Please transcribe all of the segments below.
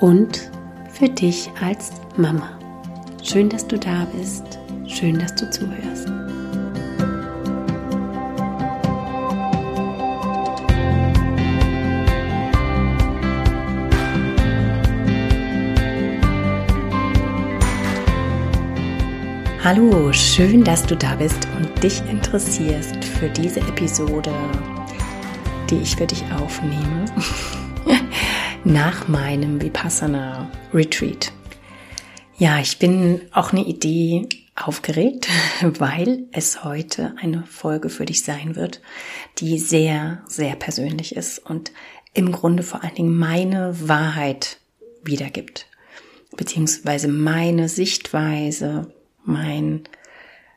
und für dich als Mama. Schön, dass du da bist. Schön, dass du zuhörst. Hallo, schön, dass du da bist und dich interessierst für diese Episode, die ich für dich aufnehme. nach meinem Vipassana Retreat. Ja, ich bin auch eine Idee aufgeregt, weil es heute eine Folge für dich sein wird, die sehr, sehr persönlich ist und im Grunde vor allen Dingen meine Wahrheit wiedergibt, beziehungsweise meine Sichtweise, mein,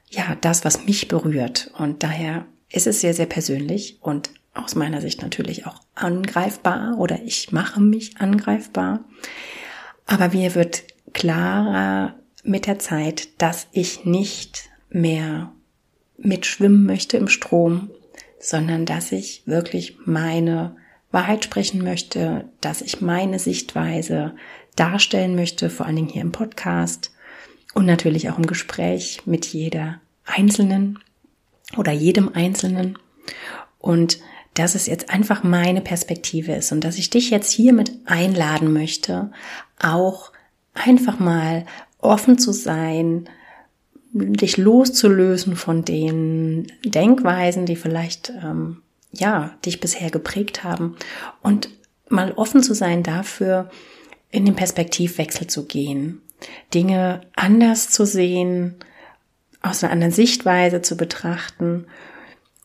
ja, das, was mich berührt. Und daher ist es sehr, sehr persönlich und aus meiner Sicht natürlich auch angreifbar oder ich mache mich angreifbar. Aber mir wird klarer mit der Zeit, dass ich nicht mehr mitschwimmen möchte im Strom, sondern dass ich wirklich meine Wahrheit sprechen möchte, dass ich meine Sichtweise darstellen möchte, vor allen Dingen hier im Podcast und natürlich auch im Gespräch mit jeder Einzelnen oder jedem Einzelnen. Und dass es jetzt einfach meine Perspektive ist und dass ich dich jetzt hiermit einladen möchte, auch einfach mal offen zu sein, dich loszulösen von den Denkweisen, die vielleicht ähm, ja dich bisher geprägt haben und mal offen zu sein dafür, in den Perspektivwechsel zu gehen, Dinge anders zu sehen, aus einer anderen Sichtweise zu betrachten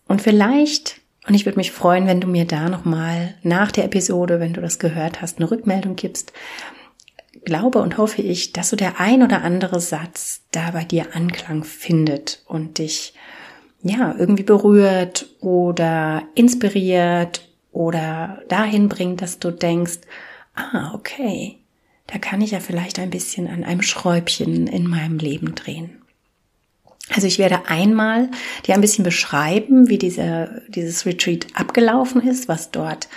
und vielleicht und ich würde mich freuen, wenn du mir da nochmal nach der Episode, wenn du das gehört hast, eine Rückmeldung gibst. Glaube und hoffe ich, dass so der ein oder andere Satz da bei dir Anklang findet und dich ja irgendwie berührt oder inspiriert oder dahin bringt, dass du denkst, ah, okay, da kann ich ja vielleicht ein bisschen an einem Schräubchen in meinem Leben drehen. Also ich werde einmal dir ein bisschen beschreiben, wie diese, dieses Retreat abgelaufen ist, was dort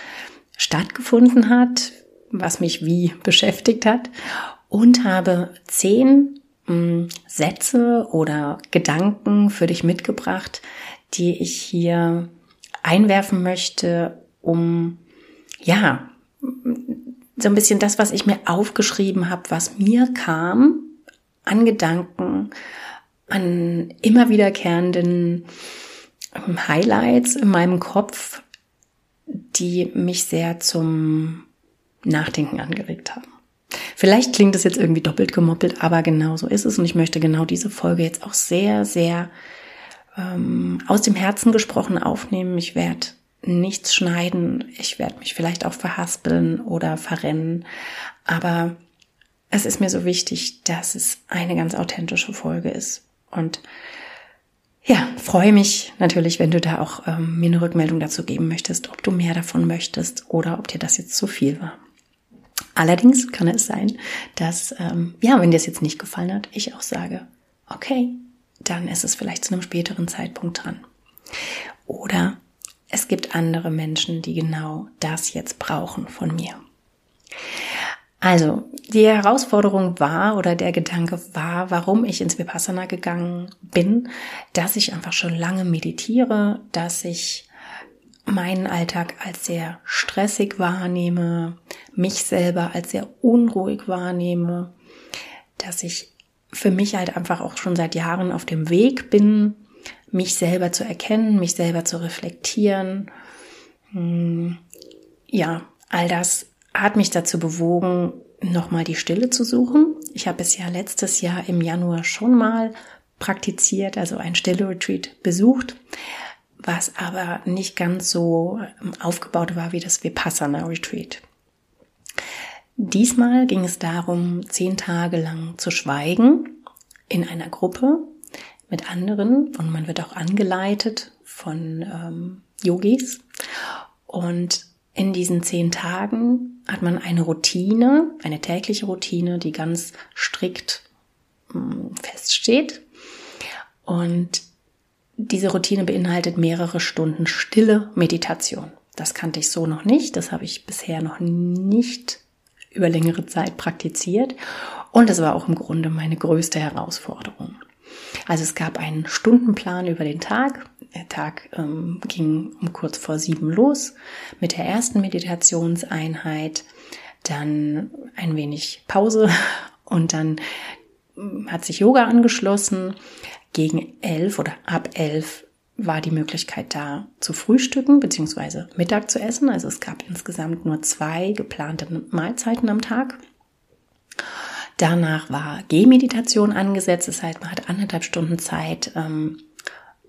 stattgefunden hat, was mich wie beschäftigt hat und habe zehn mh, hm, Sätze oder Gedanken für dich mitgebracht, die ich hier einwerfen möchte, um ja so ein bisschen das, was ich mir aufgeschrieben habe, was mir kam an Gedanken, an immer wiederkehrenden Highlights in meinem Kopf, die mich sehr zum Nachdenken angeregt haben. Vielleicht klingt es jetzt irgendwie doppelt gemoppelt, aber genau so ist es. Und ich möchte genau diese Folge jetzt auch sehr, sehr ähm, aus dem Herzen gesprochen aufnehmen. Ich werde nichts schneiden. Ich werde mich vielleicht auch verhaspeln oder verrennen. Aber es ist mir so wichtig, dass es eine ganz authentische Folge ist. Und ja, freue mich natürlich, wenn du da auch ähm, mir eine Rückmeldung dazu geben möchtest, ob du mehr davon möchtest oder ob dir das jetzt zu viel war. Allerdings kann es sein, dass, ähm, ja, wenn dir es jetzt nicht gefallen hat, ich auch sage, okay, dann ist es vielleicht zu einem späteren Zeitpunkt dran. Oder es gibt andere Menschen, die genau das jetzt brauchen von mir. Also, die Herausforderung war oder der Gedanke war, warum ich ins Vipassana gegangen bin, dass ich einfach schon lange meditiere, dass ich meinen Alltag als sehr stressig wahrnehme, mich selber als sehr unruhig wahrnehme, dass ich für mich halt einfach auch schon seit Jahren auf dem Weg bin, mich selber zu erkennen, mich selber zu reflektieren. Hm, ja, all das hat mich dazu bewogen, nochmal die Stille zu suchen. Ich habe es ja letztes Jahr im Januar schon mal praktiziert, also ein Stille-Retreat besucht, was aber nicht ganz so ähm, aufgebaut war wie das Vipassana-Retreat. Diesmal ging es darum, zehn Tage lang zu schweigen in einer Gruppe mit anderen und man wird auch angeleitet von ähm, Yogis. Und in diesen zehn Tagen hat man eine Routine, eine tägliche Routine, die ganz strikt hm, feststeht. Und diese Routine beinhaltet mehrere Stunden stille Meditation. Das kannte ich so noch nicht. Das habe ich bisher noch nicht über längere Zeit praktiziert. Und das war auch im Grunde meine größte Herausforderung. Also es gab einen Stundenplan über den Tag. Der Tag ähm, ging um kurz vor sieben los mit der ersten Meditationseinheit, dann ein wenig Pause und dann ähm, hat sich Yoga angeschlossen. Gegen elf oder ab elf war die Möglichkeit da zu frühstücken bzw. Mittag zu essen. Also es gab insgesamt nur zwei geplante Mahlzeiten am Tag. Danach war Gehmeditation angesetzt. Das heißt, man hat anderthalb Stunden Zeit, ähm,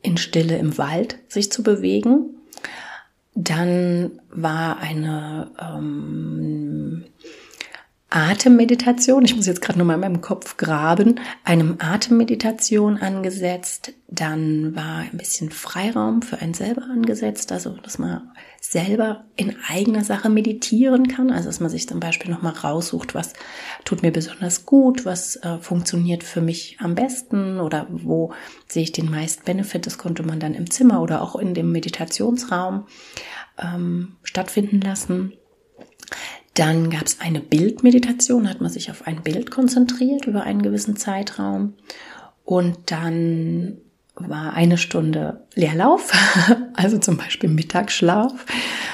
in Stille im Wald sich zu bewegen. Dann war eine ähm, Atemmeditation, ich muss jetzt gerade nochmal in meinem Kopf graben, einem Atemmeditation angesetzt. Dann war ein bisschen Freiraum für einen selber angesetzt, also dass man selber in eigener Sache meditieren kann, also dass man sich zum Beispiel nochmal raussucht, was tut mir besonders gut, was äh, funktioniert für mich am besten oder wo sehe ich den meisten Benefit. Das konnte man dann im Zimmer oder auch in dem Meditationsraum ähm, stattfinden lassen. Dann gab es eine Bildmeditation, hat man sich auf ein Bild konzentriert über einen gewissen Zeitraum. Und dann war eine Stunde Leerlauf, also zum Beispiel Mittagsschlaf,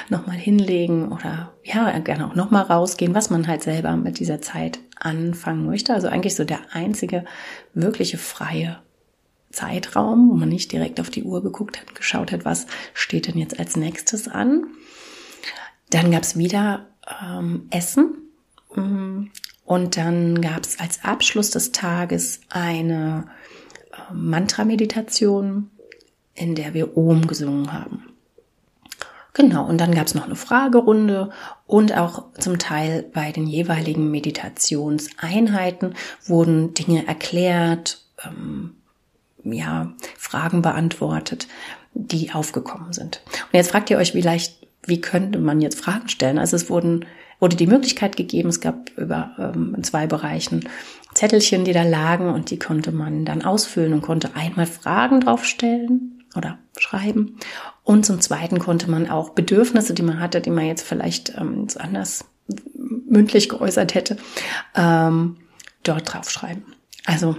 nochmal hinlegen oder ja, gerne auch nochmal rausgehen, was man halt selber mit dieser Zeit anfangen möchte. Also eigentlich so der einzige wirkliche freie Zeitraum, wo man nicht direkt auf die Uhr geguckt hat, geschaut hat, was steht denn jetzt als nächstes an. Dann gab es wieder ähm, Essen. Mm, und dann gab es als Abschluss des Tages eine äh, Mantra-Meditation, in der wir Om gesungen haben. Genau, und dann gab es noch eine Fragerunde und auch zum Teil bei den jeweiligen Meditationseinheiten wurden Dinge erklärt, ähm, ja, Fragen beantwortet, die aufgekommen sind. Und jetzt fragt ihr euch vielleicht, wie könnte man jetzt Fragen stellen? Also es wurden, wurde die Möglichkeit gegeben, es gab über ähm, in zwei Bereichen Zettelchen, die da lagen und die konnte man dann ausfüllen und konnte einmal Fragen draufstellen oder schreiben. Und zum Zweiten konnte man auch Bedürfnisse, die man hatte, die man jetzt vielleicht ähm, anders mündlich geäußert hätte, ähm, dort draufschreiben. Also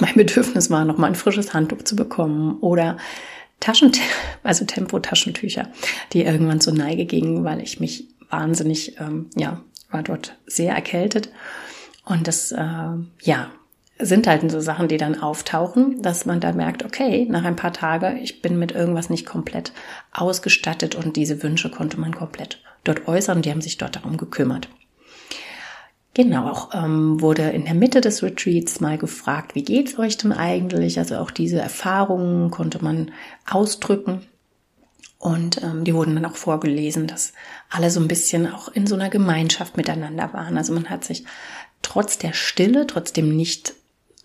mein Bedürfnis war, nochmal ein frisches Handtuch zu bekommen oder Taschen, also Tempo-Taschentücher, die irgendwann zur Neige gingen, weil ich mich wahnsinnig, ähm, ja, war dort sehr erkältet. Und das, äh, ja, sind halt so Sachen, die dann auftauchen, dass man dann merkt, okay, nach ein paar Tagen, ich bin mit irgendwas nicht komplett ausgestattet und diese Wünsche konnte man komplett dort äußern. Die haben sich dort darum gekümmert. Genau, auch ähm, wurde in der Mitte des Retreats mal gefragt, wie geht's euch denn eigentlich? Also auch diese Erfahrungen konnte man ausdrücken. Und ähm, die wurden dann auch vorgelesen, dass alle so ein bisschen auch in so einer Gemeinschaft miteinander waren. Also man hat sich trotz der Stille, trotzdem nicht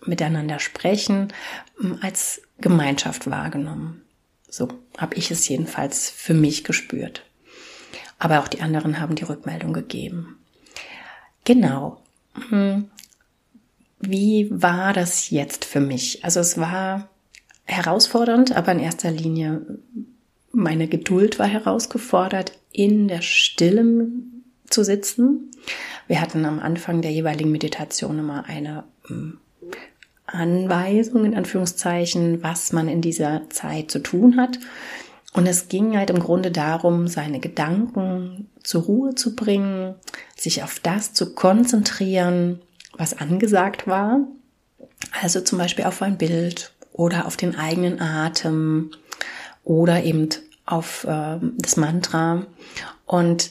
miteinander sprechen, ähm, als Gemeinschaft wahrgenommen. So habe ich es jedenfalls für mich gespürt. Aber auch die anderen haben die Rückmeldung gegeben. Genau. Hm. Wie war das jetzt für mich? Also es war herausfordernd, aber in erster Linie meine Geduld war herausgefordert, in der Stille zu sitzen. Wir hatten am Anfang der jeweiligen Meditation immer eine hm, Anweisung in Anführungszeichen, was man in dieser Zeit zu tun hat. Und es ging halt im Grunde darum, seine Gedanken zur Ruhe zu bringen, sich auf das zu konzentrieren, was angesagt war. Also zum Beispiel auf ein Bild oder auf den eigenen Atem oder eben auf äh, das Mantra. Und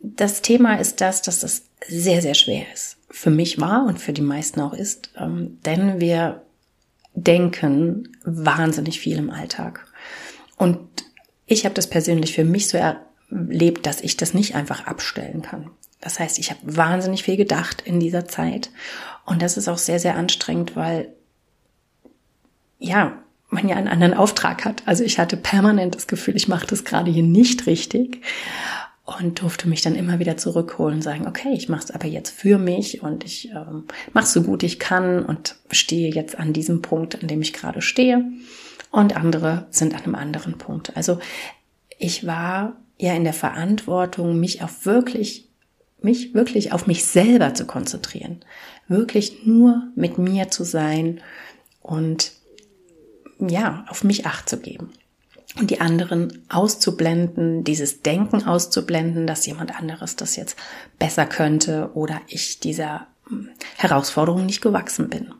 das Thema ist das, dass das sehr, sehr schwer ist. Für mich war und für die meisten auch ist, ähm, denn wir denken wahnsinnig viel im Alltag. Und ich habe das persönlich für mich so erlebt, dass ich das nicht einfach abstellen kann. Das heißt, ich habe wahnsinnig viel gedacht in dieser Zeit. Und das ist auch sehr, sehr anstrengend, weil, ja, man ja einen anderen Auftrag hat. Also ich hatte permanent das Gefühl, ich mache das gerade hier nicht richtig und durfte mich dann immer wieder zurückholen und sagen, okay, ich mache es aber jetzt für mich und ich ähm, mache so gut ich kann und stehe jetzt an diesem Punkt, an dem ich gerade stehe und andere sind an einem anderen Punkt. Also ich war ja in der Verantwortung, mich auf wirklich, mich wirklich auf mich selber zu konzentrieren, wirklich nur mit mir zu sein und ja, auf mich acht zu geben und die anderen auszublenden, dieses Denken auszublenden, dass jemand anderes das jetzt besser könnte oder ich dieser hm, Herausforderung nicht gewachsen bin.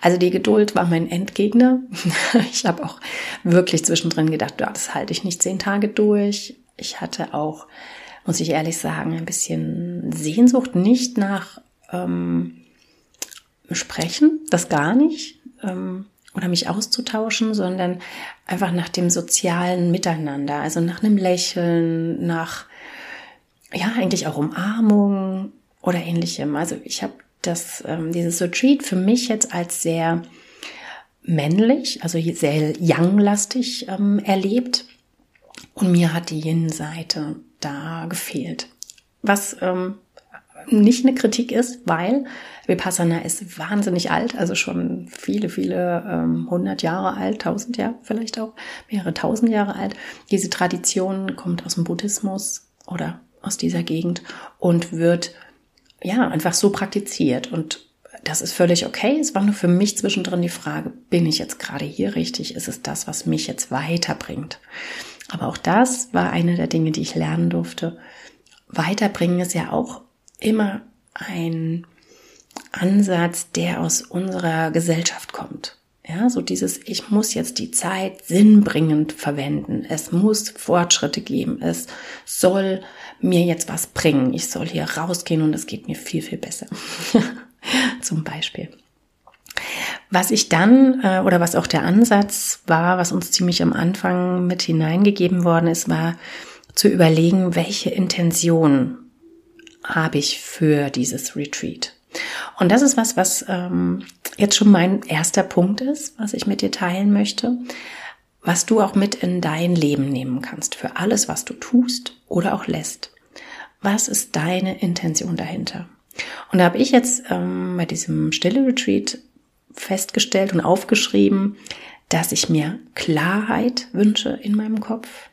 Also die Geduld war mein Endgegner. Ich habe auch wirklich zwischendrin gedacht, ja, das halte ich nicht zehn Tage durch. Ich hatte auch, muss ich ehrlich sagen, ein bisschen Sehnsucht nicht nach ähm, Sprechen, das gar nicht. Ähm, oder mich auszutauschen, sondern einfach nach dem sozialen Miteinander, also nach einem Lächeln, nach ja eigentlich auch Umarmung oder ähnlichem. Also ich habe das ähm, dieses Retreat für mich jetzt als sehr männlich, also sehr young-lastig ähm, erlebt und mir hat die Yin-Seite da gefehlt. Was ähm, nicht eine Kritik ist, weil Vipassana ist wahnsinnig alt, also schon viele, viele ähm, hundert Jahre alt, tausend Jahre vielleicht auch, mehrere tausend Jahre alt. Diese Tradition kommt aus dem Buddhismus oder aus dieser Gegend und wird ja einfach so praktiziert und das ist völlig okay. Es war nur für mich zwischendrin die Frage, bin ich jetzt gerade hier richtig? Ist es das, was mich jetzt weiterbringt? Aber auch das war eine der Dinge, die ich lernen durfte. Weiterbringen ist ja auch immer ein Ansatz, der aus unserer Gesellschaft kommt. Ja, so dieses, ich muss jetzt die Zeit sinnbringend verwenden. Es muss Fortschritte geben. Es soll mir jetzt was bringen. Ich soll hier rausgehen und es geht mir viel, viel besser. Zum Beispiel. Was ich dann, äh, oder was auch der Ansatz war, was uns ziemlich am Anfang mit hineingegeben worden ist, war zu überlegen, welche Intention habe ich für dieses Retreat. Und das ist was, was ähm, jetzt schon mein erster Punkt ist, was ich mit dir teilen möchte, was du auch mit in dein Leben nehmen kannst, für alles, was du tust oder auch lässt. Was ist deine Intention dahinter? Und da habe ich jetzt ähm, bei diesem Stille Retreat festgestellt und aufgeschrieben, dass ich mir Klarheit wünsche in meinem Kopf,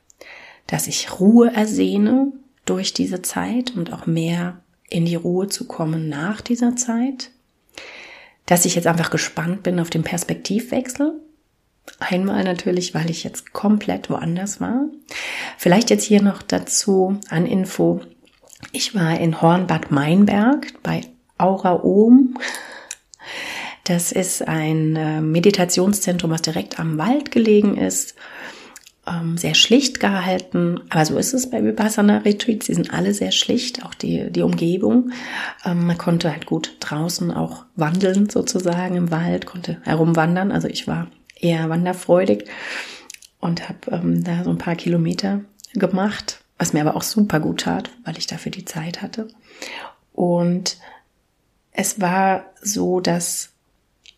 dass ich Ruhe ersehne durch diese Zeit und auch mehr in die Ruhe zu kommen nach dieser Zeit. Dass ich jetzt einfach gespannt bin auf den Perspektivwechsel. Einmal natürlich, weil ich jetzt komplett woanders war. Vielleicht jetzt hier noch dazu an Info. Ich war in Hornbad Meinberg bei Aura Ohm. Das ist ein äh, Meditationszentrum, was direkt am Wald gelegen ist ähm, sehr schlicht gehalten. Aber so ist es bei Vipassana Retreats. Sie sind alle sehr schlicht, auch die, die Umgebung. Ähm, man konnte halt gut draußen auch wandeln sozusagen im Wald, konnte herumwandern. Also ich war eher wanderfreudig und habe ähm, da so ein paar Kilometer gemacht, was mir aber auch super gut tat, weil ich dafür die Zeit hatte. Und es war so, dass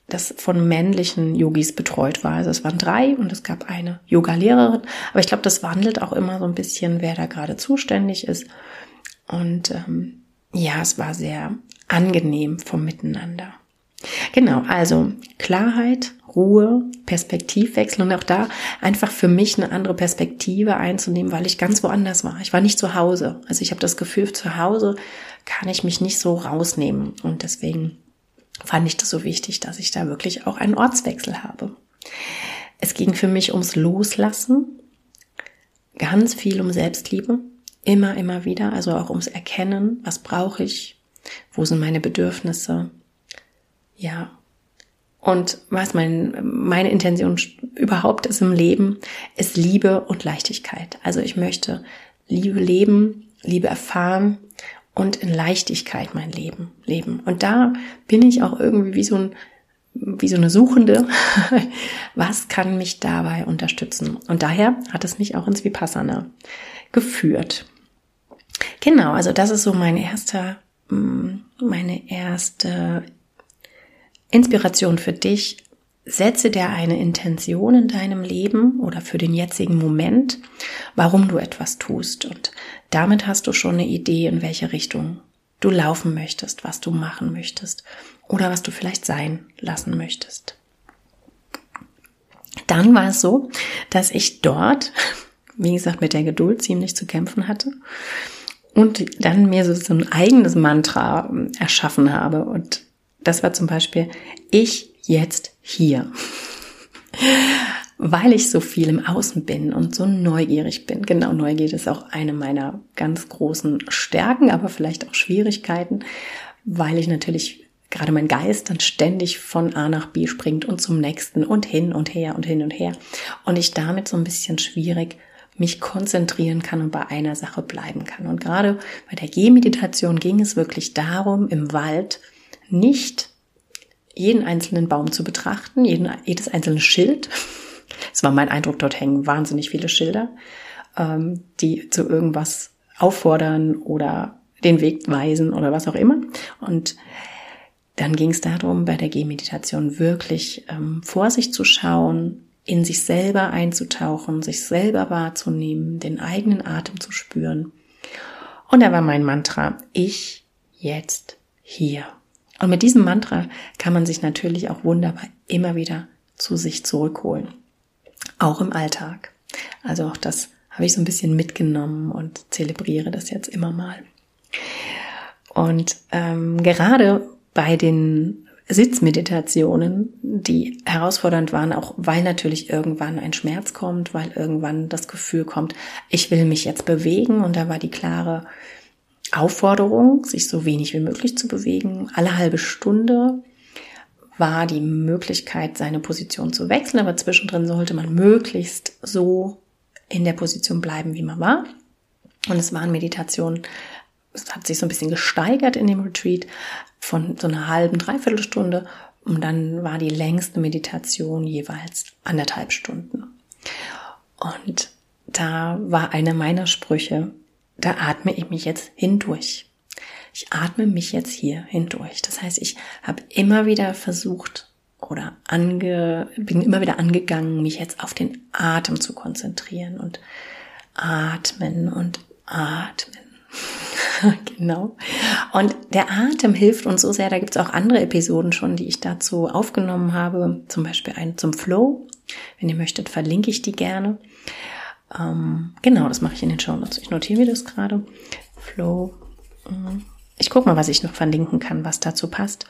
das von männlichen Yogis betreut war. Also es waren drei und es gab eine Yoga-Lehrerin. Aber ich glaube, das wandelt auch immer so ein bisschen, wer da gerade zuständig ist. Und ähm, ja, es war sehr angenehm vom Miteinander. Genau, also Klarheit, Ruhe, Perspektivwechsel und auch da einfach für mich eine andere Perspektive einzunehmen, weil ich ganz woanders war. Ich war nicht zu Hause. Also ich habe das Gefühl, zu Hause kann ich mich nicht so rausnehmen und deswegen fand ich das so wichtig, dass ich da wirklich auch einen Ortswechsel habe. Es ging für mich ums Loslassen, ganz viel um Selbstliebe, immer, immer wieder, also auch ums Erkennen, was brauche ich, wo sind meine Bedürfnisse, ja. Und was mein, meine Intention überhaupt ist im Leben, ist Liebe und Leichtigkeit. Also ich möchte Liebe leben, Liebe erfahren und in Leichtigkeit mein Leben leben. Und da bin ich auch irgendwie wie so ein wie so eine Suchende. Was kann mich dabei unterstützen? Und daher hat es mich auch ins Vipassana geführt. Genau, also das ist so mein erster, mm, meine erste Inspiration für dich. Setze dir eine Intention in deinem Leben oder für den jetzigen Moment, warum du etwas tust. Und damit hast du schon eine Idee, in welche Richtung du laufen möchtest, was du machen möchtest oder was du vielleicht sein lassen möchtest. Dann war es so, dass ich dort, wie gesagt, mit der Geduld ziemlich zu kämpfen hatte und dann mir so, ein eigenes Mantra ähm, erschaffen habe. Und das war zum Beispiel, ich jetzt hier. Weil ich so viel im Außen bin und so neugierig bin. Genau, Neugier ist auch eine meiner ganz großen Stärken, aber vielleicht auch Schwierigkeiten, weil ich natürlich gerade mein Geist dann ständig von A nach B springt und zum nächsten und hin und her und hin und her. Und ich damit so ein bisschen schwierig mich konzentrieren kann und bei einer Sache bleiben kann. Und gerade bei der Gehmeditation ging es wirklich darum, im Wald nicht jeden einzelnen Baum zu betrachten, jeden, jedes einzelne Schild. Es war mein Eindruck, dort hängen wahnsinnig viele Schilder, ähm, die zu irgendwas auffordern oder den Weg weisen oder was auch immer. Und dann ging es darum, bei der Gehmeditation wirklich ähm, vor sich zu schauen, in sich selber einzutauchen, sich selber wahrzunehmen, den eigenen Atem zu spüren. Und da war mein Mantra, ich jetzt hier. Und mit diesem Mantra kann man sich natürlich auch wunderbar immer wieder zu sich zurückholen. Auch im Alltag. Also auch das habe ich so ein bisschen mitgenommen und zelebriere das jetzt immer mal. Und ähm, gerade bei den Sitzmeditationen, die herausfordernd waren, auch weil natürlich irgendwann ein Schmerz kommt, weil irgendwann das Gefühl kommt, ich will mich jetzt bewegen und da war die klare Aufforderung, sich so wenig wie möglich zu bewegen. Alle halbe Stunde war die Möglichkeit, seine Position zu wechseln, aber zwischendrin sollte man möglichst so in der Position bleiben, wie man war. Und es waren Meditationen, es hat sich so ein bisschen gesteigert in dem Retreat von so einer halben, dreiviertel Stunde und dann war die längste Meditation jeweils anderthalb Stunden. Und da war einer meiner Sprüche, da atme ich mich jetzt hindurch. Ich atme mich jetzt hier hindurch. Das heißt, ich habe immer wieder versucht oder ange, bin immer wieder angegangen, mich jetzt auf den Atem zu konzentrieren und atmen und atmen. genau. Und der Atem hilft uns so sehr. Da gibt es auch andere Episoden schon, die ich dazu aufgenommen habe. Zum Beispiel einen zum Flow. Wenn ihr möchtet, verlinke ich die gerne. Ähm, genau, das mache ich in den Show Notes. Ich notiere mir das gerade. Flow. Mhm. Ich gucke mal, was ich noch verlinken kann, was dazu passt.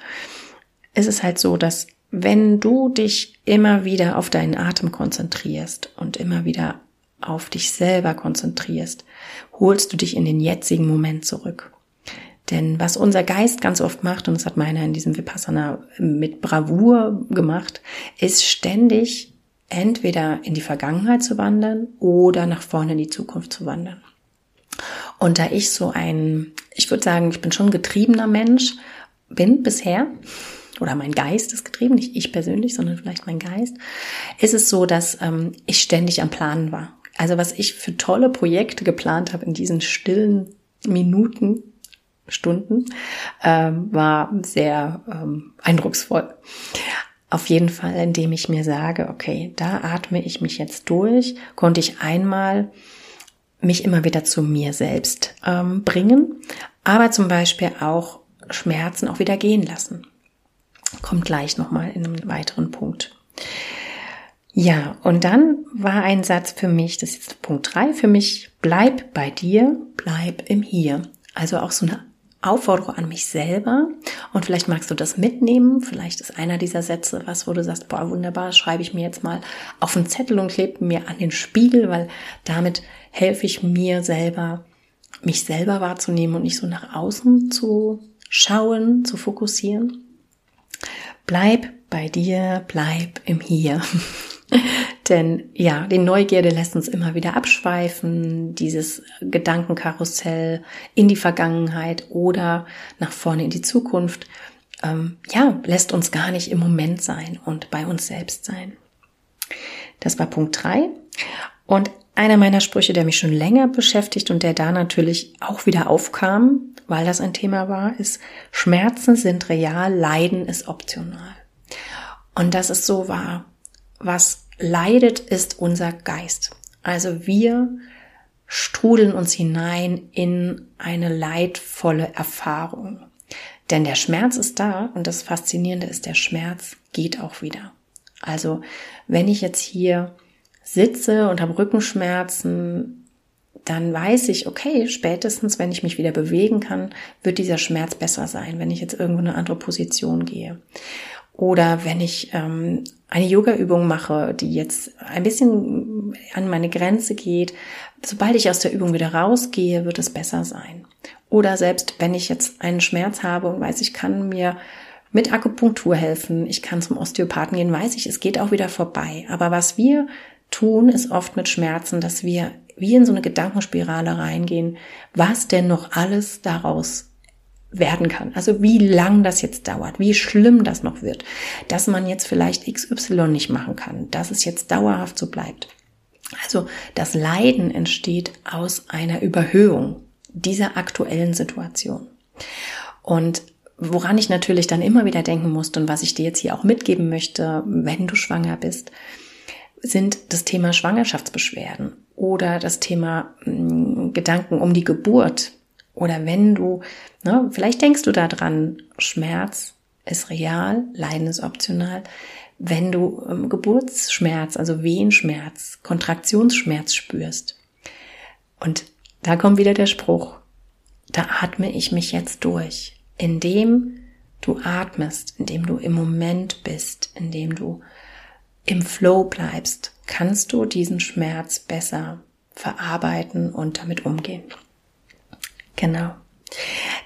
Es ist halt so, dass wenn du dich immer wieder auf deinen Atem konzentrierst und immer wieder auf dich selber konzentrierst, holst du dich in den jetzigen Moment zurück. Denn was unser Geist ganz oft macht, und das hat meiner in diesem Vipassana mit Bravour gemacht, ist ständig entweder in die Vergangenheit zu wandern oder nach vorne in die Zukunft zu wandern. Und da ich so ein, ich würde sagen, ich bin schon getriebener Mensch, bin bisher, oder mein Geist ist getrieben, nicht ich persönlich, sondern vielleicht mein Geist, ist es so, dass ähm, ich ständig am Planen war. Also was ich für tolle Projekte geplant habe in diesen stillen Minuten, Stunden, ähm, war sehr ähm, eindrucksvoll. Auf jeden Fall, indem ich mir sage, okay, da atme ich mich jetzt durch, konnte ich einmal mich immer wieder zu mir selbst ähm, bringen, aber zum Beispiel auch Schmerzen auch wieder gehen lassen. Kommt gleich nochmal in einem weiteren Punkt. Ja, und dann war ein Satz für mich, das ist jetzt Punkt drei für mich, bleib bei dir, bleib im Hier. Also auch so eine Aufforderung an mich selber und vielleicht magst du das mitnehmen. Vielleicht ist einer dieser Sätze was, wo du sagst, boah, wunderbar, schreibe ich mir jetzt mal auf einen Zettel und klebe mir an den Spiegel, weil damit helfe ich mir selber, mich selber wahrzunehmen und nicht so nach außen zu schauen, zu fokussieren. Bleib bei dir, bleib im Hier. Denn ja, die Neugierde lässt uns immer wieder abschweifen, dieses Gedankenkarussell in die Vergangenheit oder nach vorne in die Zukunft, ähm, ja, lässt uns gar nicht im Moment sein und bei uns selbst sein. Das war Punkt drei. Und einer meiner Sprüche, der mich schon länger beschäftigt und der da natürlich auch wieder aufkam, weil das ein Thema war, ist, Schmerzen sind real, Leiden ist optional. Und das ist so wahr. Was leidet, ist unser Geist. Also wir strudeln uns hinein in eine leidvolle Erfahrung. Denn der Schmerz ist da und das Faszinierende ist, der Schmerz geht auch wieder. Also wenn ich jetzt hier sitze und habe Rückenschmerzen, dann weiß ich, okay, spätestens, wenn ich mich wieder bewegen kann, wird dieser Schmerz besser sein, wenn ich jetzt irgendwo eine andere Position gehe. Oder wenn ich ähm, eine Yoga-Übung mache, die jetzt ein bisschen an meine Grenze geht, sobald ich aus der Übung wieder rausgehe, wird es besser sein. Oder selbst wenn ich jetzt einen Schmerz habe und weiß, ich kann mir mit Akupunktur helfen, ich kann zum Osteopathen gehen, weiß ich, es geht auch wieder vorbei. Aber was wir tun, ist oft mit Schmerzen, dass wir wie in so eine Gedankenspirale reingehen, was denn noch alles daraus werden kann. Also wie lang das jetzt dauert, wie schlimm das noch wird, dass man jetzt vielleicht XY nicht machen kann, dass es jetzt dauerhaft so bleibt. Also das Leiden entsteht aus einer Überhöhung dieser aktuellen Situation. Und woran ich natürlich dann immer wieder denken musste und was ich dir jetzt hier auch mitgeben möchte, wenn du schwanger bist, sind das Thema Schwangerschaftsbeschwerden oder das Thema hm, Gedanken um die Geburt oder wenn du, ne, vielleicht denkst du daran, Schmerz ist real, Leiden ist optional. Wenn du ähm, Geburtsschmerz, also Wehenschmerz, Kontraktionsschmerz spürst. Und da kommt wieder der Spruch, da atme ich mich jetzt durch, indem du atmest, indem du im Moment bist, indem du im Flow bleibst, kannst du diesen Schmerz besser verarbeiten und damit umgehen. Genau.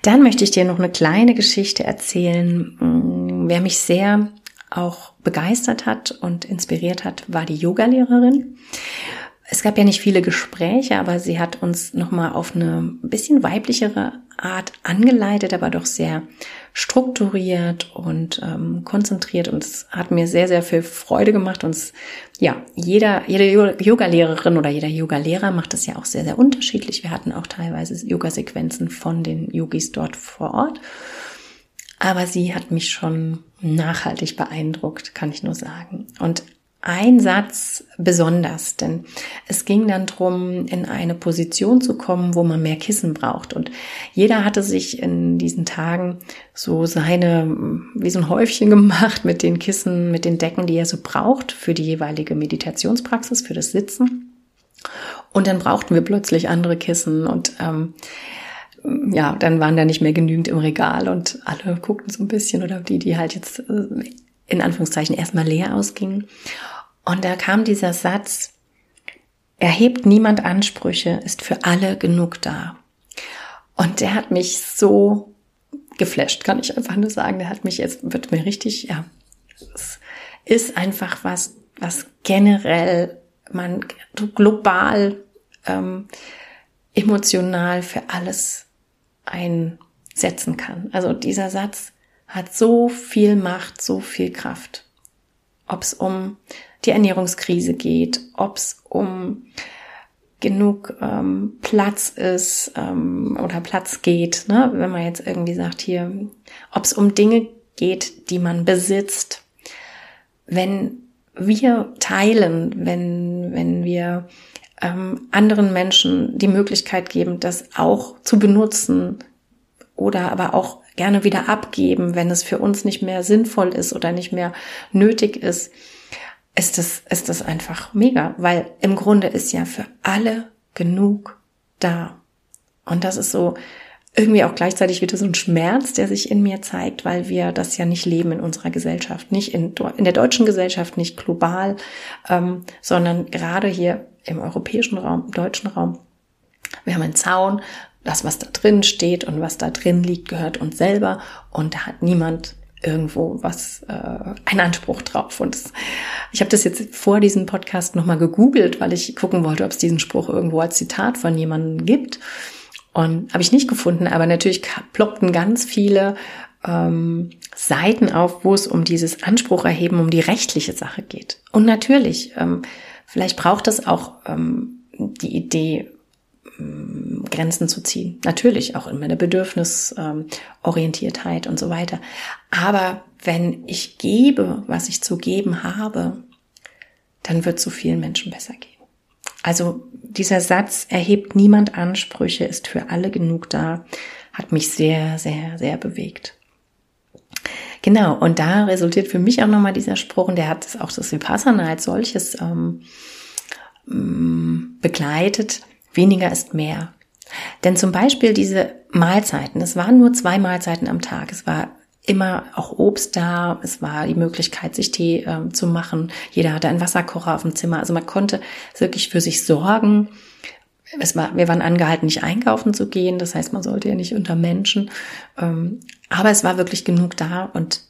Dann möchte ich dir noch eine kleine Geschichte erzählen. Mm, wer mich sehr auch begeistert hat und inspiriert hat, war die Yogalehrerin. Es gab ja nicht viele Gespräche, aber sie hat uns nochmal auf eine bisschen weiblichere Art angeleitet, aber doch sehr strukturiert und ähm, konzentriert und es hat mir sehr, sehr viel Freude gemacht und es, ja, jeder, jede Yoga-Lehrerin oder jeder Yoga-Lehrer macht das ja auch sehr, sehr unterschiedlich. Wir hatten auch teilweise Yoga-Sequenzen von den Yogis dort vor Ort. Aber sie hat mich schon nachhaltig beeindruckt, kann ich nur sagen. Und ein Satz besonders, denn es ging dann drum, in eine Position zu kommen, wo man mehr Kissen braucht. Und jeder hatte sich in diesen Tagen so seine, wie so ein Häufchen gemacht mit den Kissen, mit den Decken, die er so braucht für die jeweilige Meditationspraxis, für das Sitzen. Und dann brauchten wir plötzlich andere Kissen und ähm, ja, dann waren da nicht mehr genügend im Regal und alle guckten so ein bisschen oder die, die halt jetzt äh, in Anführungszeichen erstmal leer ausgingen. Und da kam dieser Satz, erhebt niemand Ansprüche, ist für alle genug da. Und der hat mich so geflasht, kann ich einfach nur sagen. Der hat mich jetzt, wird mir richtig, ja, es ist einfach was, was generell man global, ähm, emotional für alles einsetzen kann. Also dieser Satz hat so viel Macht, so viel Kraft. Ob es um die Ernährungskrise geht, ob es um genug ähm, Platz ist ähm, oder Platz geht, ne? wenn man jetzt irgendwie sagt hier, ob es um Dinge geht, die man besitzt, wenn wir teilen, wenn wenn wir ähm, anderen Menschen die Möglichkeit geben, das auch zu benutzen oder aber auch gerne wieder abgeben, wenn es für uns nicht mehr sinnvoll ist oder nicht mehr nötig ist, ist das, ist das einfach mega, weil im Grunde ist ja für alle genug da. Und das ist so irgendwie auch gleichzeitig wieder so ein Schmerz, der sich in mir zeigt, weil wir das ja nicht leben in unserer Gesellschaft, nicht in, in der deutschen Gesellschaft, nicht global, ähm, sondern gerade hier im europäischen Raum, im deutschen Raum. Wir haben einen Zaun, das, was da drin steht und was da drin liegt, gehört uns selber und da hat niemand irgendwo was, äh, einen Anspruch drauf. Und das, ich habe das jetzt vor diesem Podcast nochmal gegoogelt, weil ich gucken wollte, ob es diesen Spruch irgendwo als Zitat von jemandem gibt. Und habe ich nicht gefunden, aber natürlich ploppten ganz viele ähm, Seiten auf, wo es um dieses Anspruch erheben, um die rechtliche Sache geht. Und natürlich, ähm, vielleicht braucht es auch ähm, die Idee, Grenzen zu ziehen. Natürlich auch in meiner Bedürfnisorientiertheit und so weiter. Aber wenn ich gebe, was ich zu geben habe, dann wird es so vielen Menschen besser gehen. Also dieser Satz, erhebt niemand Ansprüche, ist für alle genug da, hat mich sehr, sehr, sehr bewegt. Genau, und da resultiert für mich auch nochmal dieser Spruch, und der hat auch das Vipassana als solches ähm, mm, begleitet, weniger ist mehr. Denn zum Beispiel diese Mahlzeiten, es waren nur zwei Mahlzeiten am Tag, es war immer auch Obst da, es war die Möglichkeit, sich Tee äh, zu machen, jeder hatte einen Wasserkocher auf dem Zimmer, also man konnte wirklich für sich sorgen. Es war, wir waren angehalten, nicht einkaufen zu gehen, das heißt, man sollte ja nicht unter Menschen. Ähm, aber es war wirklich genug da und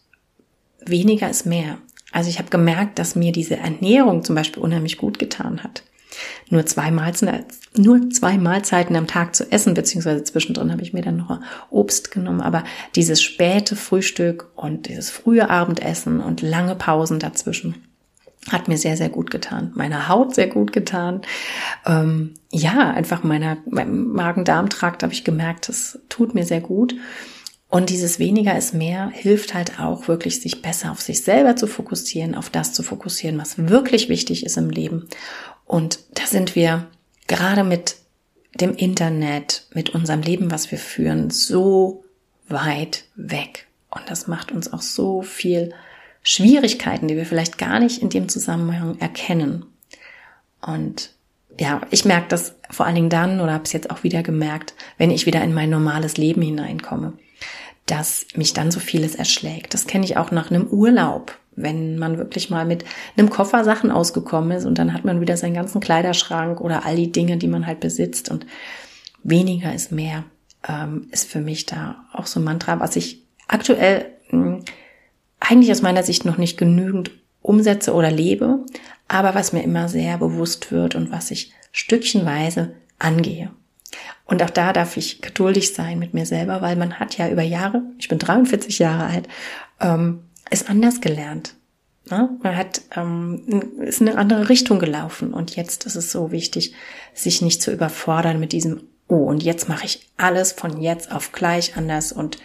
weniger ist mehr. Also ich habe gemerkt, dass mir diese Ernährung zum Beispiel unheimlich gut getan hat. Nur zwei, Mahlzeiten, nur zwei Mahlzeiten am Tag zu essen, beziehungsweise zwischendrin habe ich mir dann noch Obst genommen. Aber dieses späte Frühstück und dieses frühe Abendessen und lange Pausen dazwischen hat mir sehr, sehr gut getan. Meiner Haut sehr gut getan. Ähm, ja, einfach meiner, meinem Magen-Darm-Trakt habe ich gemerkt, das tut mir sehr gut. Und dieses weniger ist mehr hilft halt auch wirklich, sich besser auf sich selber zu fokussieren, auf das zu fokussieren, was wirklich wichtig ist im Leben. Und da sind wir gerade mit dem Internet, mit unserem Leben, was wir führen, so weit weg. Und das macht uns auch so viel Schwierigkeiten, die wir vielleicht gar nicht in dem Zusammenhang erkennen. Und ja, ich merke das vor allen Dingen dann oder habe es jetzt auch wieder gemerkt, wenn ich wieder in mein normales Leben hineinkomme dass mich dann so vieles erschlägt. Das kenne ich auch nach einem Urlaub, wenn man wirklich mal mit einem Koffer Sachen ausgekommen ist und dann hat man wieder seinen ganzen Kleiderschrank oder all die Dinge, die man halt besitzt und weniger ist mehr, ähm, ist für mich da auch so ein Mantra, was ich aktuell mh, hm, eigentlich aus meiner Sicht noch nicht genügend umsetze oder lebe, aber was mir immer sehr bewusst wird und was ich stückchenweise angehe. Und auch da darf ich geduldig sein mit mir selber, weil man hat ja über Jahre, ich bin 43 Jahre alt, ähm, es anders gelernt. Ne? Man hat, ähm, ist in eine andere Richtung gelaufen und jetzt ist es so wichtig, sich nicht zu überfordern mit diesem, oh, und jetzt mache ich alles von jetzt auf gleich anders und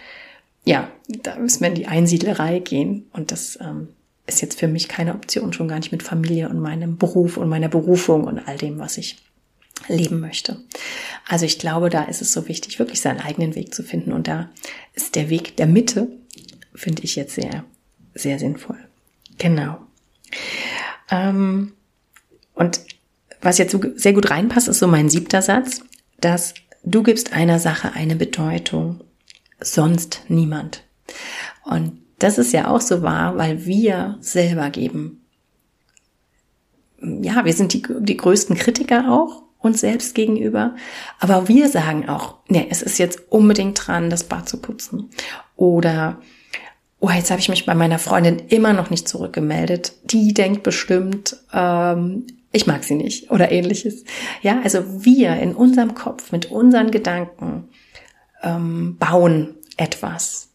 ja, da müssen wir in die Einsiedlerei gehen und das ähm, ist jetzt für mich keine Option, schon gar nicht mit Familie und meinem Beruf und meiner Berufung und all dem, was ich leben möchte. Also ich glaube, da ist es so wichtig, wirklich seinen eigenen Weg zu finden. Und da ist der Weg der Mitte, finde ich jetzt sehr, sehr sinnvoll. Genau. Ähm, und was jetzt so sehr gut reinpasst, ist so mein siebter Satz, dass du gibst einer Sache eine Bedeutung, sonst niemand. Und das ist ja auch so wahr, weil wir selber geben. Ja, wir sind die, die größten Kritiker auch uns selbst gegenüber. Aber wir sagen auch, nee, es ist jetzt unbedingt dran, das Bad zu putzen. Oder, oh, jetzt habe ich mich bei meiner Freundin immer noch nicht zurückgemeldet. Die denkt bestimmt, ähm, ich mag sie nicht oder ähnliches. Ja, also wir in unserem Kopf mit unseren Gedanken ähm, bauen etwas,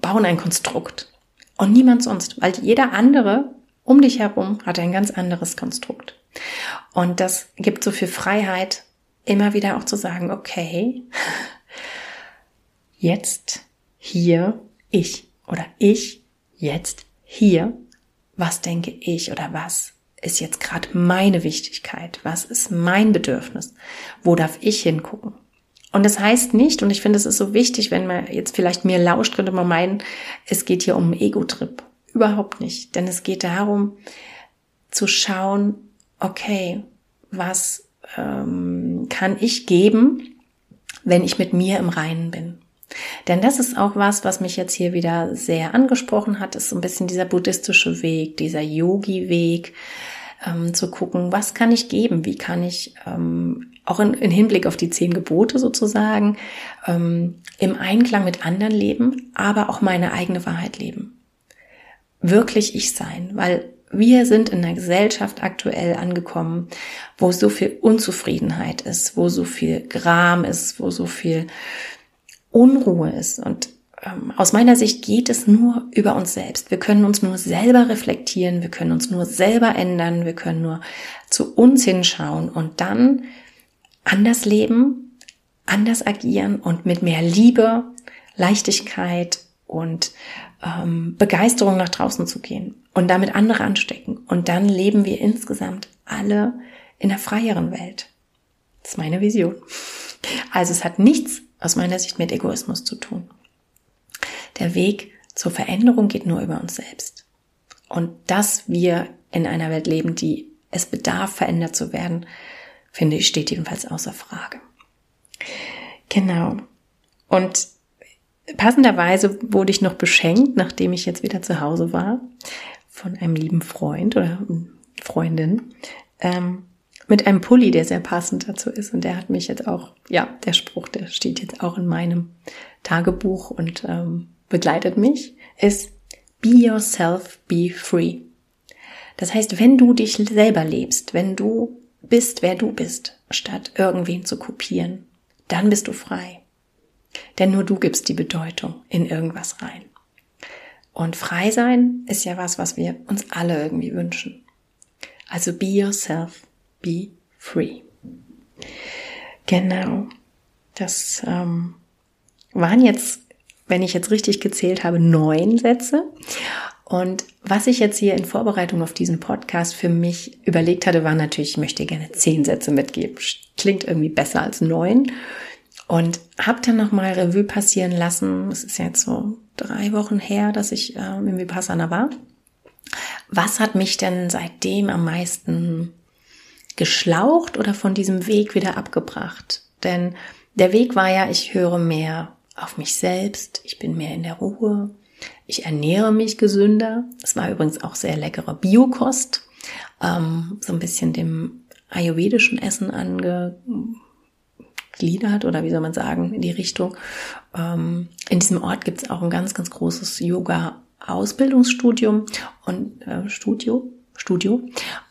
bauen ein Konstrukt. Und niemand sonst, weil jeder andere um dich herum hat ein ganz anderes Konstrukt. Und das gibt so viel Freiheit, immer wieder auch zu sagen, okay, jetzt hier ich oder ich jetzt hier, was denke ich oder was ist jetzt gerade meine Wichtigkeit, was ist mein Bedürfnis, wo darf ich hingucken. Und das heißt nicht, und ich finde, es ist so wichtig, wenn man jetzt vielleicht mir lauscht, könnte man meinen, es geht hier um einen Ego-Trip. Überhaupt nicht. Denn es geht darum, zu schauen, okay, was ähm, kann ich geben, wenn ich mit mir im Reinen bin? Denn das ist auch was, was mich jetzt hier wieder sehr angesprochen hat, ist so ein bisschen dieser buddhistische Weg, dieser Yogi-Weg, ähm, zu gucken, was kann ich geben, wie kann ich ähm, auch in, in, Hinblick auf die zehn Gebote sozusagen ähm, im Einklang mit anderen leben, aber auch meine eigene Wahrheit leben. Wirklich ich sein, weil wir sind in einer Gesellschaft aktuell angekommen, wo so viel Unzufriedenheit ist, wo so viel Gram ist, wo so viel Unruhe ist. Und ähm, aus meiner Sicht geht es nur über uns selbst. Wir können uns nur selber reflektieren, wir können uns nur selber ändern, wir können nur zu uns hinschauen und dann anders leben, anders agieren und mit mehr Liebe, Leichtigkeit und ähm, Begeisterung nach draußen zu gehen und damit andere anstecken. Und dann leben wir insgesamt alle in einer freieren Welt. Das ist meine Vision. Also es hat nichts aus meiner Sicht mit Egoismus zu tun. Der Weg zur Veränderung geht nur über uns selbst. Und dass wir in einer Welt leben, die es bedarf, verändert zu werden, finde ich, steht jedenfalls außer Frage. Genau. Und passenderweise wurde ich noch beschenkt, nachdem ich jetzt wieder zu Hause war, von einem lieben Freund oder Freundin, ähm, mit einem Pulli, der sehr passend dazu ist. Und der hat mich jetzt auch, ja, der Spruch, der steht jetzt auch in meinem Tagebuch und ähm, begleitet mich, ist Be yourself, be free. Das heißt, wenn du dich selber lebst, wenn du bist, wer du bist, statt irgendwen zu kopieren, dann bist du frei. Denn nur du gibst die Bedeutung in irgendwas rein. Und frei sein ist ja was, was wir uns alle irgendwie wünschen. Also be yourself, be free. Genau. Das ähm, waren jetzt, wenn ich jetzt richtig gezählt habe, neun Sätze. Und was ich jetzt hier in Vorbereitung auf diesen Podcast für mich überlegt hatte, war natürlich, ich möchte gerne zehn Sätze mitgeben. Klingt irgendwie besser als neun. Und habe dann nochmal Revue passieren lassen. Es ist jetzt so drei Wochen her, dass ich äh, im Vipassana war. Was hat mich denn seitdem am meisten geschlaucht oder von diesem Weg wieder abgebracht? Denn der Weg war ja, ich höre mehr auf mich selbst, ich bin mehr in der Ruhe, ich ernähre mich gesünder. Es war übrigens auch sehr leckere Biokost, ähm, so ein bisschen dem ayurvedischen Essen ange gliedert oder wie soll man sagen, in die Richtung. Ähm, in diesem Ort gibt es auch ein ganz, ganz großes Yoga-Ausbildungsstudium und äh, Studio, Studio.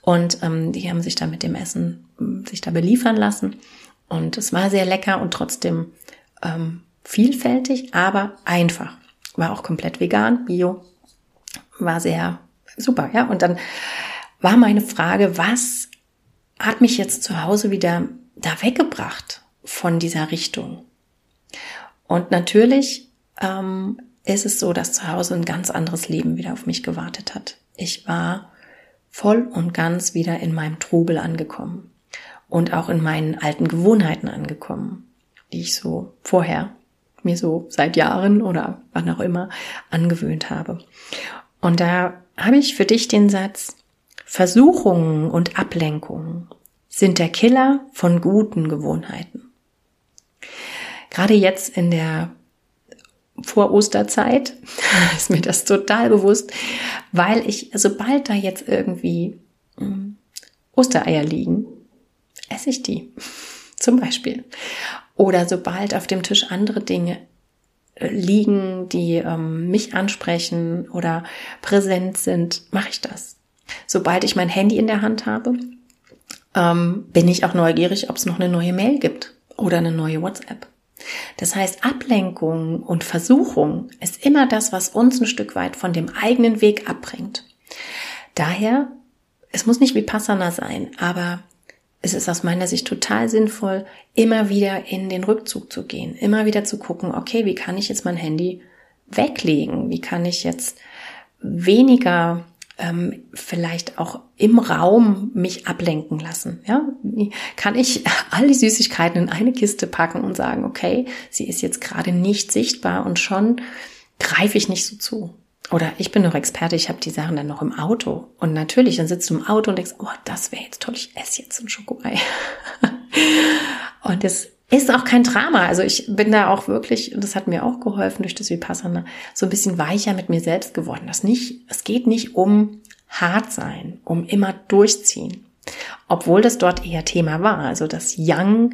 Und ähm, die haben sich da mit dem Essen äh, sich da beliefern lassen. Und es war sehr lecker und trotzdem ähm, vielfältig, aber einfach. War auch komplett vegan, bio. War sehr super, ja. Und dann war meine Frage, was hat mich jetzt zu Hause wieder da weggebracht? von dieser Richtung. Und natürlich ähm, ist es so, dass zu Hause ein ganz anderes Leben wieder auf mich gewartet hat. Ich war voll und ganz wieder in meinem Trubel angekommen und auch in meinen alten Gewohnheiten angekommen, die ich so vorher mir so seit Jahren oder wann auch immer angewöhnt habe. Und da habe ich für dich den Satz, Versuchungen und Ablenkungen sind der Killer von guten Gewohnheiten. Gerade jetzt in der Vor-Osterzeit ist mir das total bewusst, weil ich, sobald da jetzt irgendwie hm, Ostereier liegen, esse ich die. Zum Beispiel. Oder sobald auf dem Tisch andere Dinge äh, liegen, die ähm, mich ansprechen oder präsent sind, mache ich das. Sobald ich mein Handy in der Hand habe, ähm, bin ich auch neugierig, ob es noch eine neue Mail gibt oder eine neue WhatsApp. Das heißt, Ablenkung und Versuchung ist immer das, was uns ein Stück weit von dem eigenen Weg abbringt. Daher, es muss nicht wie Passana sein, aber es ist aus meiner Sicht total sinnvoll, immer wieder in den Rückzug zu gehen, immer wieder zu gucken, okay, wie kann ich jetzt mein Handy weglegen? Wie kann ich jetzt weniger ähm, vielleicht auch im Raum mich ablenken lassen. Ja, kann ich all die Süßigkeiten in eine Kiste packen und sagen, okay, sie ist jetzt gerade nicht sichtbar und schon greife ich nicht so zu. Oder ich bin noch Experte, ich habe die Sachen dann noch im Auto. Und natürlich, dann sitzt du im Auto und denkst, oh, das wäre jetzt toll, ich esse jetzt ein Schokoei. und es ist auch kein Drama. Also ich bin da auch wirklich, und das hat mir auch geholfen durch das Vipassana, so ein bisschen weicher mit mir selbst geworden. Das nicht, es geht nicht um hart sein, um immer durchziehen. Obwohl das dort eher Thema war. Also das Young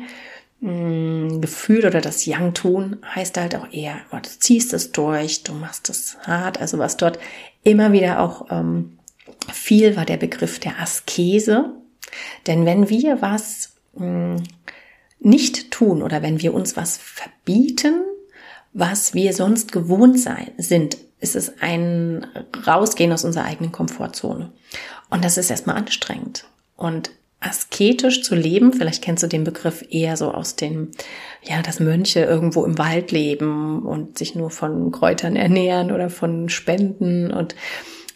mm, Gefühl oder das Young tun heißt halt auch eher, oh, du ziehst es durch, du machst es hart. Also was dort immer wieder auch ähm, viel war der Begriff der Askese. Denn wenn wir was mh, mm, nicht tun oder wenn wir uns was verbieten, was wir sonst gewohnt sein, sind, ist es ein Rausgehen aus unserer eigenen Komfortzone. Und das ist erstmal anstrengend. Und asketisch zu leben, vielleicht kennst du den Begriff eher so aus dem, ja, dass Mönche irgendwo im Wald leben und sich nur von Kräutern ernähren oder von Spenden und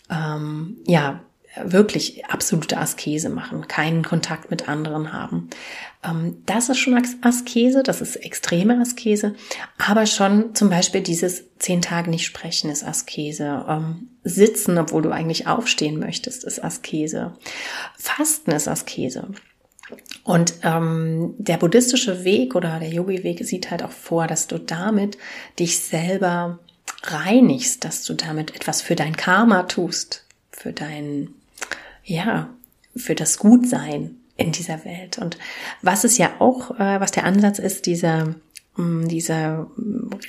ähm, ja, wirklich absolute Askese machen, keinen Kontakt mit anderen haben. Ähm, das ist schon Askese, das ist extreme Askese, aber schon zum Beispiel dieses zehn Tage nicht sprechen ist Askese. Ähm, sitzen, obwohl du eigentlich aufstehen möchtest, ist Askese. Fasten ist Askese. Und ähm, der buddhistische Weg oder der Yogi-Weg sieht halt auch vor, dass du damit dich selber reinigst, dass du damit etwas für dein Karma tust, für dein ja, für das Gutsein in dieser Welt. Und was es ja auch, äh, was der Ansatz ist, dieser, mm, dieser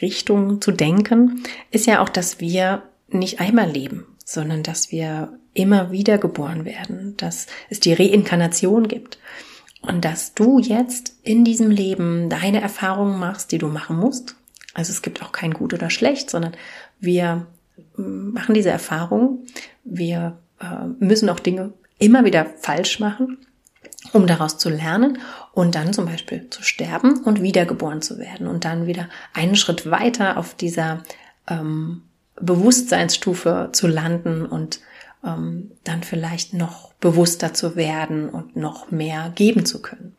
Richtung zu denken, ist ja auch, dass wir nicht einmal leben, sondern dass wir immer wieder geboren werden, dass es die Reinkarnation gibt. Und dass du jetzt in diesem Leben deine Erfahrungen machst, die du machen musst. Also es gibt auch kein gut oder schlecht, sondern wir mm, machen diese Erfahrungen, wir äh, müssen auch Dinge immer wieder falsch machen, um daraus zu lernen und dann zum Beispiel zu sterben und wiedergeboren zu werden und dann wieder einen Schritt weiter auf dieser ähm, Bewusstseinsstufe zu landen und ähm, dann vielleicht noch bewusster zu werden und noch mehr geben zu können.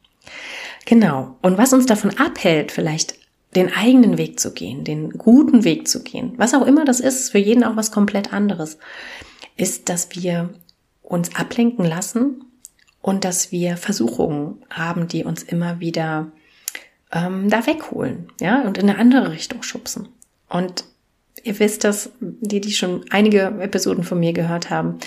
Genau. Und was uns davon abhält, vielleicht den eigenen Weg zu gehen, den guten Weg zu gehen, was auch immer das ist, für jeden auch was komplett anderes, ist, dass wir uns ablenken lassen und dass wir Versuchungen haben, die uns immer wieder ähm, da wegholen, ja, und in eine andere Richtung schubsen. Und ihr wisst das, die, die schon einige Episoden von mir gehört haben,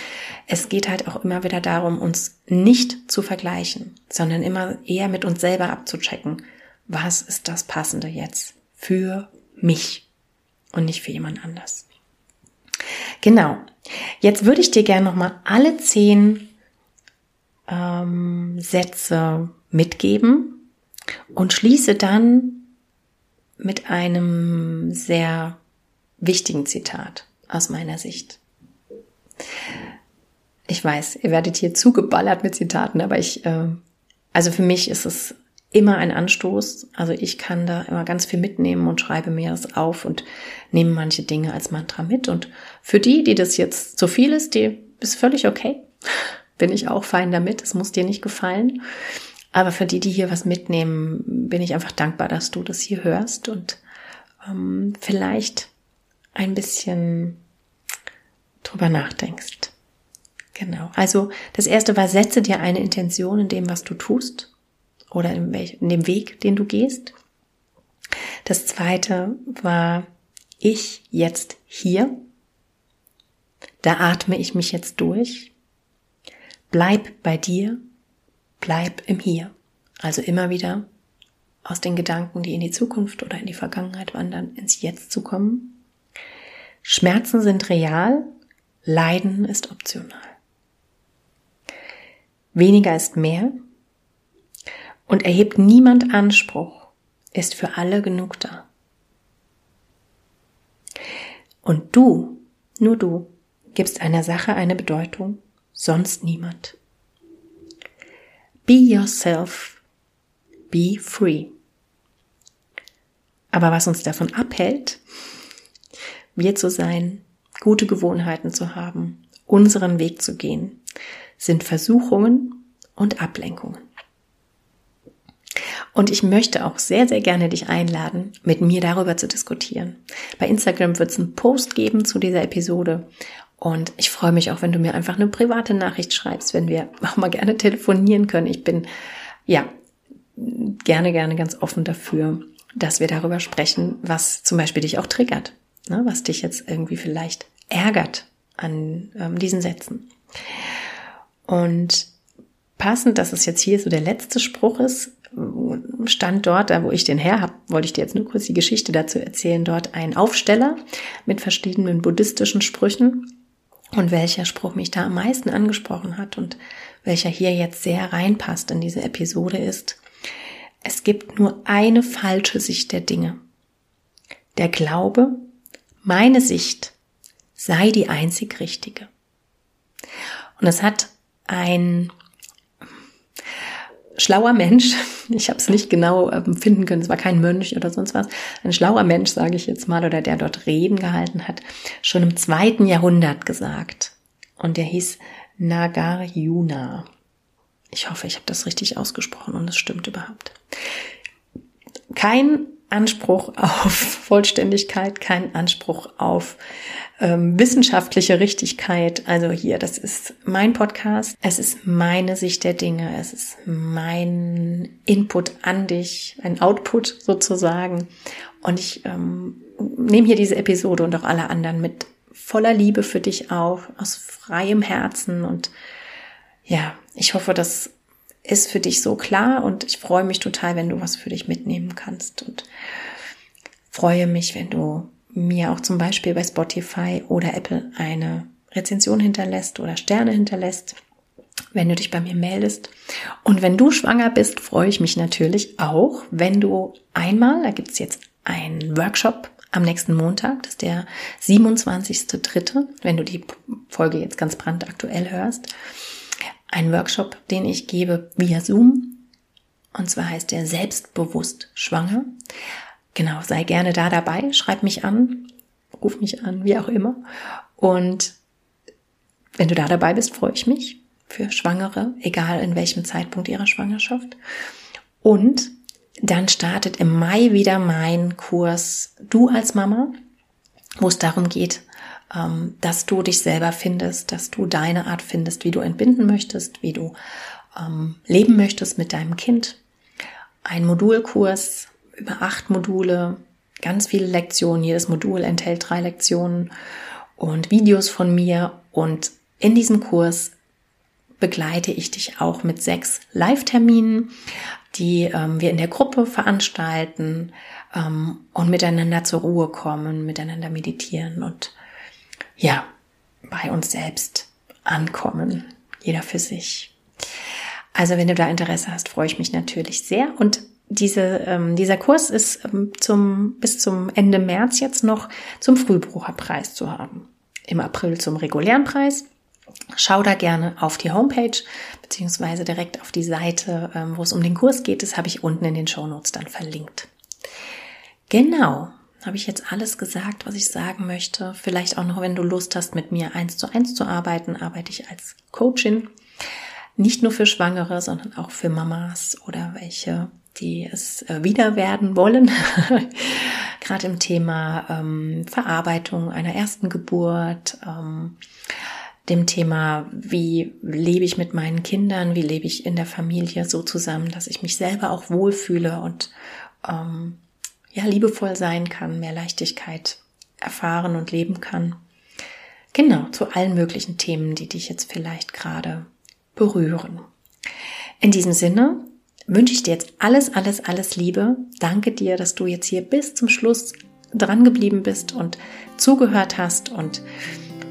es geht halt auch immer wieder darum, uns nicht zu vergleichen, sondern immer eher mit uns selber abzuchecken, was ist das Passende jetzt für mich und nicht für jemand anders. Genau. Jetzt würde ich dir gerne nochmal alle zehn ähm, Sätze mitgeben und schließe dann mit einem sehr wichtigen Zitat aus meiner Sicht. Ich weiß, ihr werdet hier zugeballert mit Zitaten, aber ich, äh, also für mich ist es immer ein Anstoß. Also ich kann da immer ganz viel mitnehmen und schreibe mir das auf und nehme manche Dinge als Mantra mit. Und für die, die das jetzt zu viel ist, die ist völlig okay. Bin ich auch fein damit. Es muss dir nicht gefallen. Aber für die, die hier was mitnehmen, bin ich einfach dankbar, dass du das hier hörst und ähm, vielleicht ein bisschen drüber nachdenkst. Genau. Also das erste war, setze dir eine Intention in dem, was du tust oder in, welch, in dem Weg, den du gehst. Das zweite war ich jetzt hier. Da atme ich mich jetzt durch. Bleib bei dir. Bleib im Hier. Also immer wieder aus den Gedanken, die in die Zukunft oder in die Vergangenheit wandern, ins Jetzt zu kommen. Schmerzen sind real, Leiden ist optional. Weniger ist mehr und erhebt niemand Anspruch, ist für alle genug da. Und du, nur du, gibst einer Sache eine Bedeutung, sonst niemand. Be yourself, be free. Aber was uns davon abhält, wir zu sein, gute Gewohnheiten zu haben, unseren Weg zu gehen, sind Versuchungen und Ablenkungen. Und ich möchte auch sehr, sehr gerne dich einladen, mit mir darüber zu diskutieren. Bei Instagram wird es einen Post geben zu dieser Episode. Und ich freue mich auch, wenn du mir einfach eine private Nachricht schreibst, wenn wir auch mal gerne telefonieren können. Ich bin, ja, gerne, gerne ganz offen dafür, dass wir darüber sprechen, was zum Beispiel dich auch triggert, ne? was dich jetzt irgendwie vielleicht ärgert an ähm, diesen Sätzen. Und passend, dass es jetzt hier so der letzte Spruch ist, stand dort, da wo ich den her habe, wollte ich dir jetzt nur kurz die Geschichte dazu erzählen, dort ein Aufsteller mit verschiedenen buddhistischen Sprüchen und welcher Spruch mich da am meisten angesprochen hat und welcher hier jetzt sehr reinpasst in diese Episode ist, es gibt nur eine falsche Sicht der Dinge. der Glaube, meine Sicht sei die einzig richtige. Und es hat ein schlauer Mensch, ich habe es nicht genau ähm, finden können, es war kein Mönch oder sonst was, ein schlauer Mensch, sage ich jetzt mal, oder der dort Reden gehalten hat, schon im zweiten Jahrhundert gesagt. Und der hieß Nagarjuna. Ich hoffe, ich habe das richtig ausgesprochen und es stimmt überhaupt. Kein Anspruch auf Vollständigkeit, kein Anspruch auf ähm, wissenschaftliche Richtigkeit. Also hier, das ist mein Podcast. Es ist meine Sicht der Dinge. Es ist mein Input an dich, ein Output sozusagen. Und ich ähm, nehme hier diese Episode und auch alle anderen mit voller Liebe für dich auf, aus freiem Herzen. Und ja, ich hoffe, das ist für dich so klar und ich freue mich total, wenn du was für dich mitnehmen kannst und freue mich, wenn du mir auch zum Beispiel bei Spotify oder Apple eine Rezension hinterlässt oder Sterne hinterlässt, wenn du dich bei mir meldest. Und wenn du schwanger bist, freue ich mich natürlich auch, wenn du einmal, da gibt's jetzt einen Workshop am nächsten Montag, das ist der 27.3., wenn du die Folge jetzt ganz brandaktuell hörst, ein Workshop, den ich gebe via Zoom. Und zwar heißt der Selbstbewusst Schwanger. Genau, sei gerne da dabei, schreib mich an, ruf mich an, wie auch immer. Und wenn du da dabei bist, freue ich mich für Schwangere, egal in welchem Zeitpunkt ihrer Schwangerschaft. Und dann startet im Mai wieder mein Kurs Du als Mama, wo es darum geht, ähm, dass du dich selber findest, dass du deine Art findest, wie du entbinden möchtest, wie du ähm, leben möchtest mit deinem Kind. Ein Modulkurs, über acht Module, ganz viele Lektionen. Jedes Modul enthält drei Lektionen und Videos von mir. Und in diesem Kurs begleite ich dich auch mit sechs Live-Terminen, die ähm, wir in der Gruppe veranstalten ähm, und miteinander zur Ruhe kommen, miteinander meditieren und ja, bei uns selbst ankommen, jeder für sich. Also wenn du da Interesse hast, freue ich mich natürlich sehr. Und diese, ähm, dieser Kurs ist ähm, zum, bis zum Ende März jetzt noch zum Frühbucherpreis zu haben. Im April zum regulären Preis. Schau da gerne auf die Homepage beziehungsweise direkt auf die Seite, ähm, wo es um den Kurs geht. Das habe ich unten in den Show Notes dann verlinkt. Genau, habe ich jetzt alles gesagt, was ich sagen möchte. Vielleicht auch noch, wenn du Lust hast, mit mir eins zu eins zu arbeiten, arbeite ich als Coachin. Nicht nur für Schwangere, sondern auch für Mamas oder welche die es äh, wieder werden wollen, gerade im Thema ähm, Verarbeitung einer ersten Geburt, ähm, dem Thema, wie lebe ich mit meinen Kindern, wie lebe ich in der Familie so zusammen, dass ich mich selber auch wohlfühle und ähm, ja liebevoll sein kann, mehr Leichtigkeit erfahren und leben kann. Genau, zu allen möglichen Themen, die dich jetzt vielleicht gerade berühren. In diesem Sinne wünsche ich dir jetzt alles, alles, alles Liebe. Danke dir, dass du jetzt hier bis zum Schluss dran geblieben bist und zugehört hast und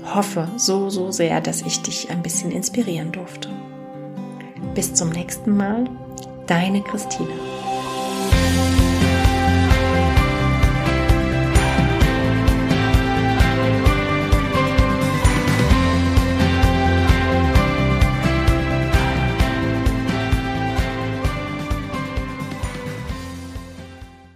hoffe so, so sehr, dass ich dich ein bisschen inspirieren durfte. Bis zum nächsten Mal, deine Christine.